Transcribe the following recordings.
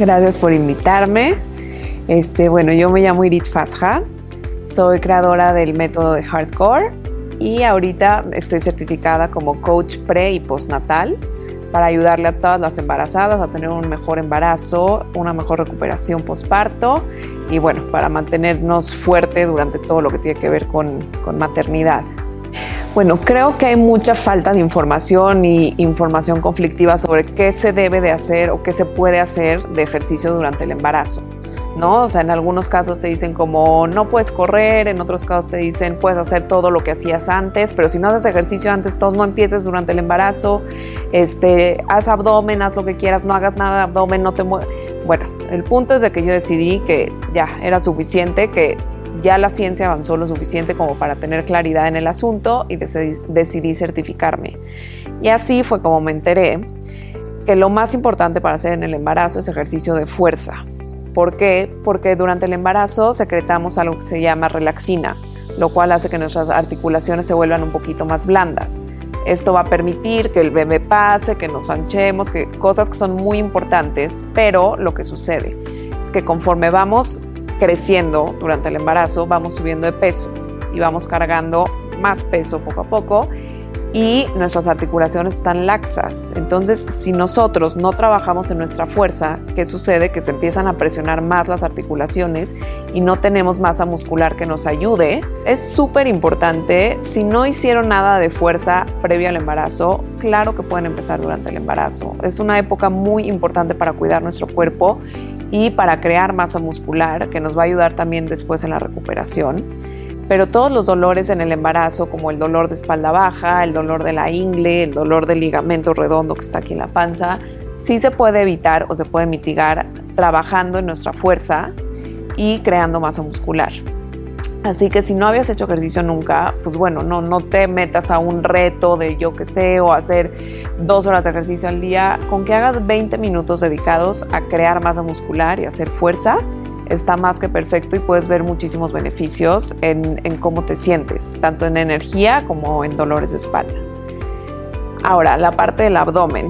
Gracias por invitarme. Este, bueno, yo me llamo Irit Fasja, soy creadora del método de Hardcore y ahorita estoy certificada como coach pre y postnatal para ayudarle a todas las embarazadas a tener un mejor embarazo, una mejor recuperación postparto y bueno, para mantenernos fuerte durante todo lo que tiene que ver con, con maternidad. Bueno, creo que hay mucha falta de información y información conflictiva sobre qué se debe de hacer o qué se puede hacer de ejercicio durante el embarazo. ¿no? O sea, en algunos casos te dicen como no puedes correr, en otros casos te dicen puedes hacer todo lo que hacías antes, pero si no haces ejercicio antes, todos no empieces durante el embarazo, este, haz abdomen, haz lo que quieras, no hagas nada de abdomen, no te muevas. Bueno, el punto es de que yo decidí que ya era suficiente, que ya la ciencia avanzó lo suficiente como para tener claridad en el asunto y decidí certificarme. Y así fue como me enteré que lo más importante para hacer en el embarazo es ejercicio de fuerza. ¿Por qué? Porque durante el embarazo secretamos algo que se llama relaxina, lo cual hace que nuestras articulaciones se vuelvan un poquito más blandas. Esto va a permitir que el bebé pase, que nos anchemos, que cosas que son muy importantes, pero lo que sucede es que conforme vamos creciendo durante el embarazo, vamos subiendo de peso y vamos cargando más peso poco a poco y nuestras articulaciones están laxas. Entonces, si nosotros no trabajamos en nuestra fuerza, ¿qué sucede? Que se empiezan a presionar más las articulaciones y no tenemos masa muscular que nos ayude. Es súper importante, si no hicieron nada de fuerza previo al embarazo, claro que pueden empezar durante el embarazo. Es una época muy importante para cuidar nuestro cuerpo y para crear masa muscular, que nos va a ayudar también después en la recuperación pero todos los dolores en el embarazo, como el dolor de espalda baja, el dolor de la ingle, el dolor del ligamento redondo que está aquí en la panza, sí se puede evitar o se puede mitigar trabajando en nuestra fuerza y creando masa muscular. Así que si no habías hecho ejercicio nunca, pues bueno, no, no te metas a un reto de yo qué sé o hacer dos horas de ejercicio al día. Con que hagas 20 minutos dedicados a crear masa muscular y hacer fuerza, está más que perfecto y puedes ver muchísimos beneficios en, cómo te sientes, tanto en energía como en dolores de espalda. Ahora, la parte del abdomen,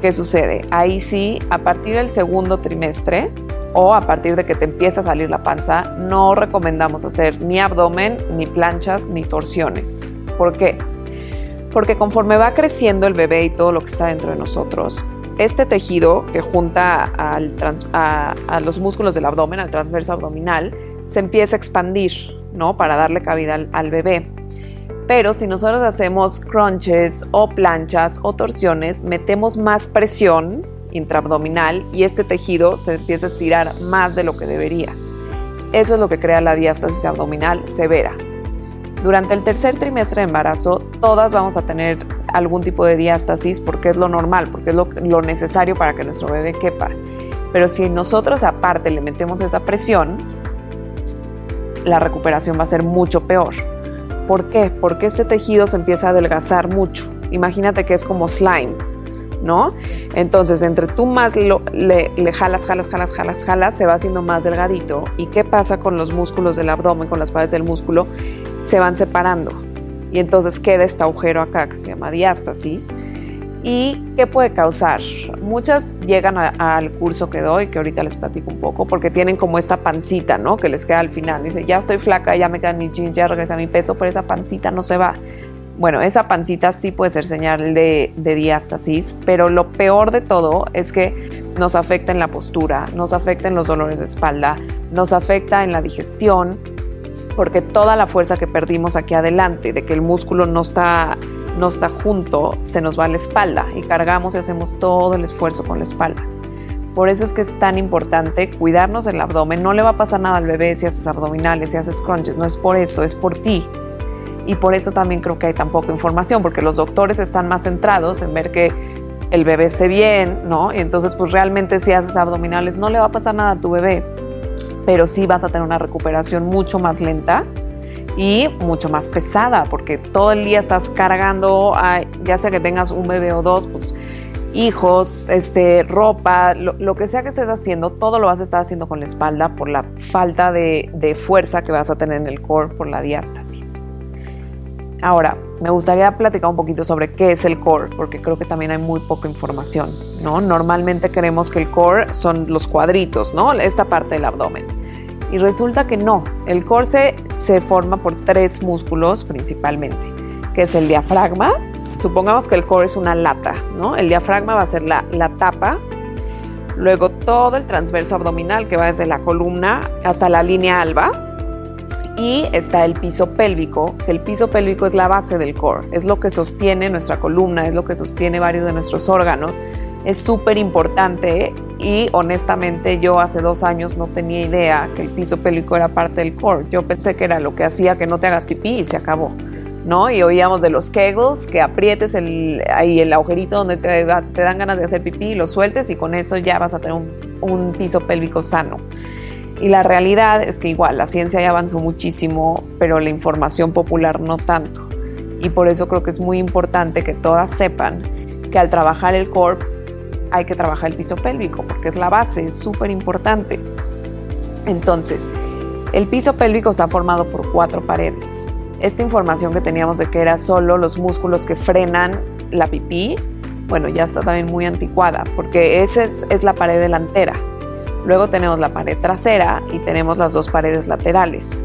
¿qué sucede? Ahí sí, a partir del segundo trimestre o a partir de que te empieza a salir la panza, no recomendamos hacer ni abdomen, ni planchas, ni torsiones. ¿Por qué? Porque conforme va creciendo el bebé y todo lo que está dentro de nosotros, este tejido que junta a, los músculos del abdomen, al transverso abdominal, se empieza a expandir, ¿no? Para darle cabida al, al bebé. Pero si nosotros hacemos crunches o planchas o torsiones, metemos más presión intraabdominal y este tejido se empieza a estirar más de lo que debería. Eso es lo que crea la diástasis abdominal severa. Durante el tercer trimestre de embarazo, todas vamos a tener algún tipo de diástasis porque es lo normal, porque es lo, necesario para que nuestro bebé quepa. Pero si nosotros aparte le metemos esa presión, la recuperación va a ser mucho peor. ¿Por qué? Porque este tejido se empieza a adelgazar mucho. Imagínate que es como slime, ¿no? Entonces, entre tú más le, le, jalas, jalas, jalas, jalas, jalas, se va haciendo más delgadito. ¿Y qué pasa con los músculos del abdomen, con las paredes del músculo? Se van separando y entonces queda este agujero acá que se llama diástasis. ¿Y qué puede causar? Muchas llegan al curso que doy, que ahorita les platico un poco, porque tienen como esta pancita, ¿no? Que les queda al final. Dice, ya estoy flaca, ya me quedan mis jeans, ya regresa mi peso, pero esa pancita no se va. Bueno, esa pancita sí puede ser señal de, diástasis, pero lo peor de todo es que nos afecta en la postura, nos afecta en los dolores de espalda, nos afecta en la digestión, porque toda la fuerza que perdimos aquí adelante, de que el músculo no está, no está junto, se nos va a la espalda y cargamos y hacemos todo el esfuerzo con la espalda. Por eso es que es tan importante cuidarnos el abdomen. No le va a pasar nada al bebé si haces abdominales, si haces crunches. No es por eso, es por ti. Y por eso también creo que hay tan poca información, porque los doctores están más centrados en ver que el bebé esté bien, ¿no? Y entonces, pues realmente si haces abdominales no le va a pasar nada a tu bebé pero sí vas a tener una recuperación mucho más lenta y mucho más pesada, porque todo el día estás cargando, ya sea que tengas un bebé o dos, pues hijos, este, ropa, lo, que sea que estés haciendo, todo lo vas a estar haciendo con la espalda por la falta de, de fuerza que vas a tener en el core por la diástasis. Ahora, me gustaría platicar un poquito sobre qué es el core, porque creo que también hay muy poca información, ¿no? Normalmente creemos que el core son los cuadritos, ¿no? Esta parte del abdomen. Y resulta que no. El core se, se forma por tres músculos principalmente, que es el diafragma. Supongamos que el core es una lata, ¿no? El diafragma va a ser la, la tapa luego todo el transverso abdominal que va desde la columna hasta la línea alba y está el piso pélvico, el piso pélvico es la base del core, es lo que sostiene nuestra columna, es lo que sostiene varios de nuestros órganos. Es súper importante y honestamente yo hace dos años no tenía idea que el piso pélvico era parte del core. Yo pensé que era lo que hacía que no te hagas pipí y se acabó. ¿no? Y oíamos de los kegels, que aprietes el, ahí el agujerito donde te, dan ganas de hacer pipí lo sueltes y con eso ya vas a tener un piso pélvico sano. Y la realidad es que igual la ciencia ya avanzó muchísimo, pero la información popular no tanto. Y por eso creo que es muy importante que todas sepan que al trabajar el core hay que trabajar el piso pélvico, porque es la base, es súper importante. Entonces, el piso pélvico está formado por cuatro paredes. Esta información que teníamos de que era solo los músculos que frenan la pipí, bueno, ya está también muy anticuada, porque esa es, es la pared delantera Luego tenemos la pared trasera y tenemos las dos paredes laterales.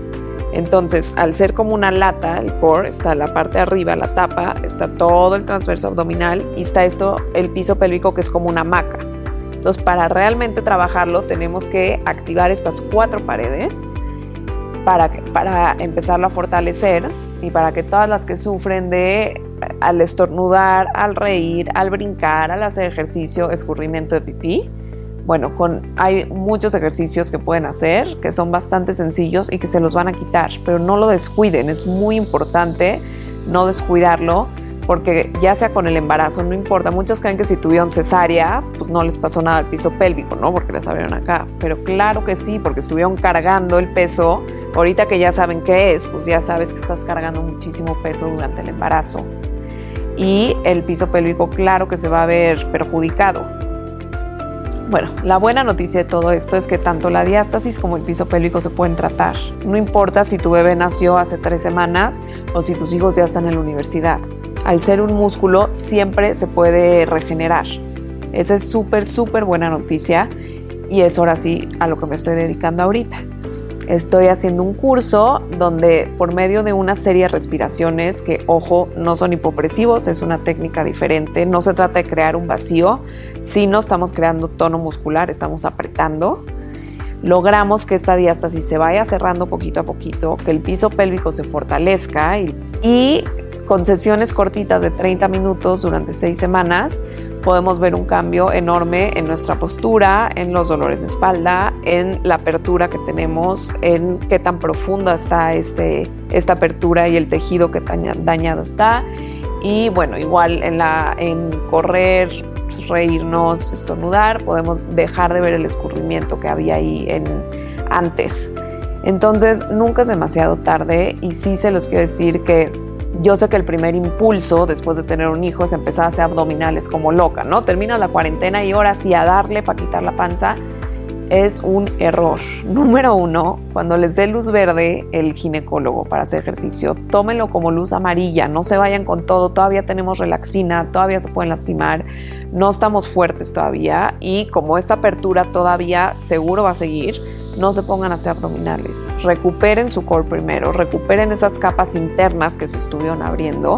Entonces, al ser como una lata, el core está la parte de arriba, la tapa, está todo el transverso abdominal y está esto, el piso pélvico que es como una hamaca. Entonces, para realmente trabajarlo, tenemos que activar estas cuatro paredes para, para empezarlo a fortalecer y para que todas las que sufren de al estornudar, al reír, al brincar, al hacer ejercicio, escurrimiento de pipí, bueno, hay muchos ejercicios que pueden hacer que son bastante sencillos y que se los van a quitar, pero no lo descuiden, es muy importante no descuidarlo porque ya sea con el embarazo, no importa, muchos creen que si tuvieron cesárea, pues no les pasó nada al piso pélvico, ¿no? Porque les abrieron acá, pero claro que sí, porque estuvieron cargando el peso, ahorita que ya saben qué es, pues ya sabes que estás cargando muchísimo peso durante el embarazo. Y el piso pélvico, claro que se va a ver perjudicado bueno, la buena noticia de todo esto es que tanto la diástasis como el piso pélvico se pueden tratar. No importa si tu bebé nació hace tres semanas o si tus hijos ya están en la universidad. Al ser un músculo siempre se puede regenerar. Esa es súper, súper buena noticia y es ahora sí a lo que me estoy dedicando ahorita. Estoy haciendo un curso donde por medio de una serie de respiraciones que, ojo, no son hipopresivos, es una técnica diferente, no se trata de crear un vacío, sino estamos creando tono muscular, estamos apretando. Logramos que esta diástasis se vaya cerrando poquito a poquito, que el piso pélvico se fortalezca y, y con sesiones cortitas de 30 minutos durante 6 semanas podemos ver un cambio enorme en nuestra postura, en los dolores de espalda, en la apertura que tenemos, en qué tan profunda está este, esta apertura y el tejido que dañado está. Y bueno, igual en, la, en correr, reírnos, estornudar, podemos dejar de ver el escurrimiento que había ahí en, antes. Entonces, nunca es demasiado tarde y sí se los quiero decir que yo sé que el primer impulso después de tener un hijo es empezar a hacer abdominales como loca, ¿no? Terminas la cuarentena y ahora sí a darle para quitar la panza es un error. Número uno, cuando les dé luz verde el ginecólogo para hacer ejercicio, tómenlo como luz amarilla, no se vayan con todo, todavía tenemos relaxina, todavía se pueden lastimar, no estamos fuertes todavía y como esta apertura todavía seguro va a seguir, no se pongan a hacer abdominales. Recuperen su core primero, recuperen esas capas internas que se estuvieron abriendo.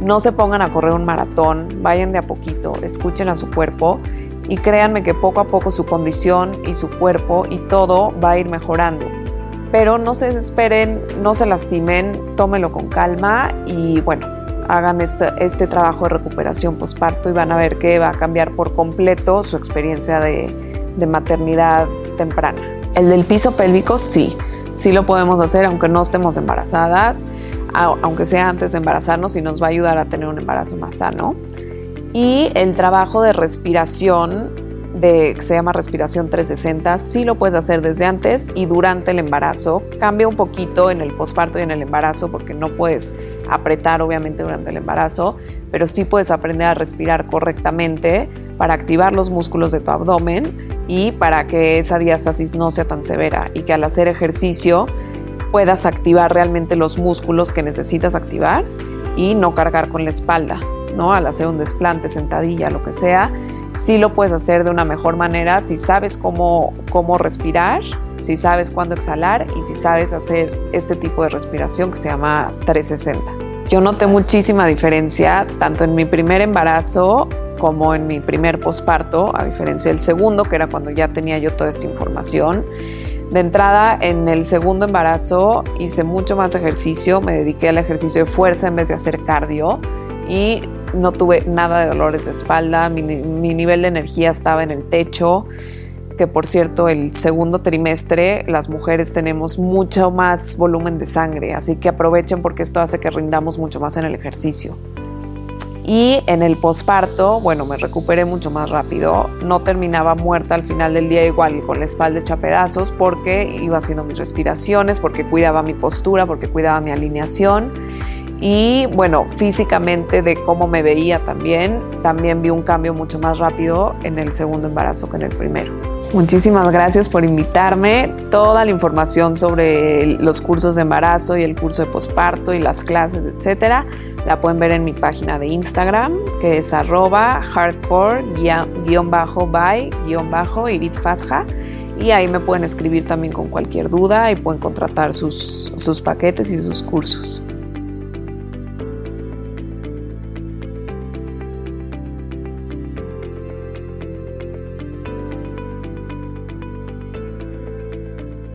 No se pongan a correr un maratón, vayan de a poquito, escuchen a su cuerpo y créanme que poco a poco su condición y su cuerpo y todo va a ir mejorando. Pero no se desesperen, no se lastimen, tómelo con calma y bueno, hagan este, este trabajo de recuperación postparto y van a ver que va a cambiar por completo su experiencia de maternidad temprana. El del piso pélvico sí, sí lo podemos hacer aunque no estemos embarazadas, aunque sea antes de embarazarnos y nos va a ayudar a tener un embarazo más sano. Y el trabajo de respiración de, que se llama respiración 360, sí lo puedes hacer desde antes y durante el embarazo. Cambia un poquito en el posparto y en el embarazo porque no puedes apretar obviamente durante el embarazo, pero sí puedes aprender a respirar correctamente para activar los músculos de tu abdomen y para que esa diástasis no sea tan severa y que al hacer ejercicio puedas activar realmente los músculos que necesitas activar y no cargar con la espalda, ¿no? Al hacer un desplante, sentadilla, lo que sea, sí lo puedes hacer de una mejor manera si sabes cómo, cómo respirar, si sabes cuándo exhalar y si sabes hacer este tipo de respiración que se llama 360. Yo noté muchísima diferencia tanto en mi primer embarazo como en mi primer posparto, a diferencia del segundo, que era cuando ya tenía yo toda esta información. De entrada, en el segundo embarazo hice mucho más ejercicio, me dediqué al ejercicio de fuerza en vez de hacer cardio y no tuve nada de dolores de espalda, mi, mi nivel de energía estaba en el techo, que por cierto el segundo trimestre las mujeres tenemos mucho más volumen de sangre, así que aprovechen porque esto hace que rindamos mucho más en el ejercicio. Y en el posparto, bueno, me recuperé mucho más rápido. No terminaba muerta al final del día igual con la espalda hecha pedazos porque iba haciendo mis respiraciones, porque cuidaba mi postura, porque cuidaba mi alineación. Y bueno, físicamente de cómo me veía también, también vi un cambio mucho más rápido en el segundo embarazo que en el primero. Muchísimas gracias por invitarme. Toda la información sobre los cursos de embarazo y el curso de posparto y las clases, etcétera, la pueden ver en mi página de Instagram, que es arroba hardcore-by-iritfasja. Y ahí me pueden escribir también con cualquier duda y pueden contratar sus, sus paquetes y sus cursos.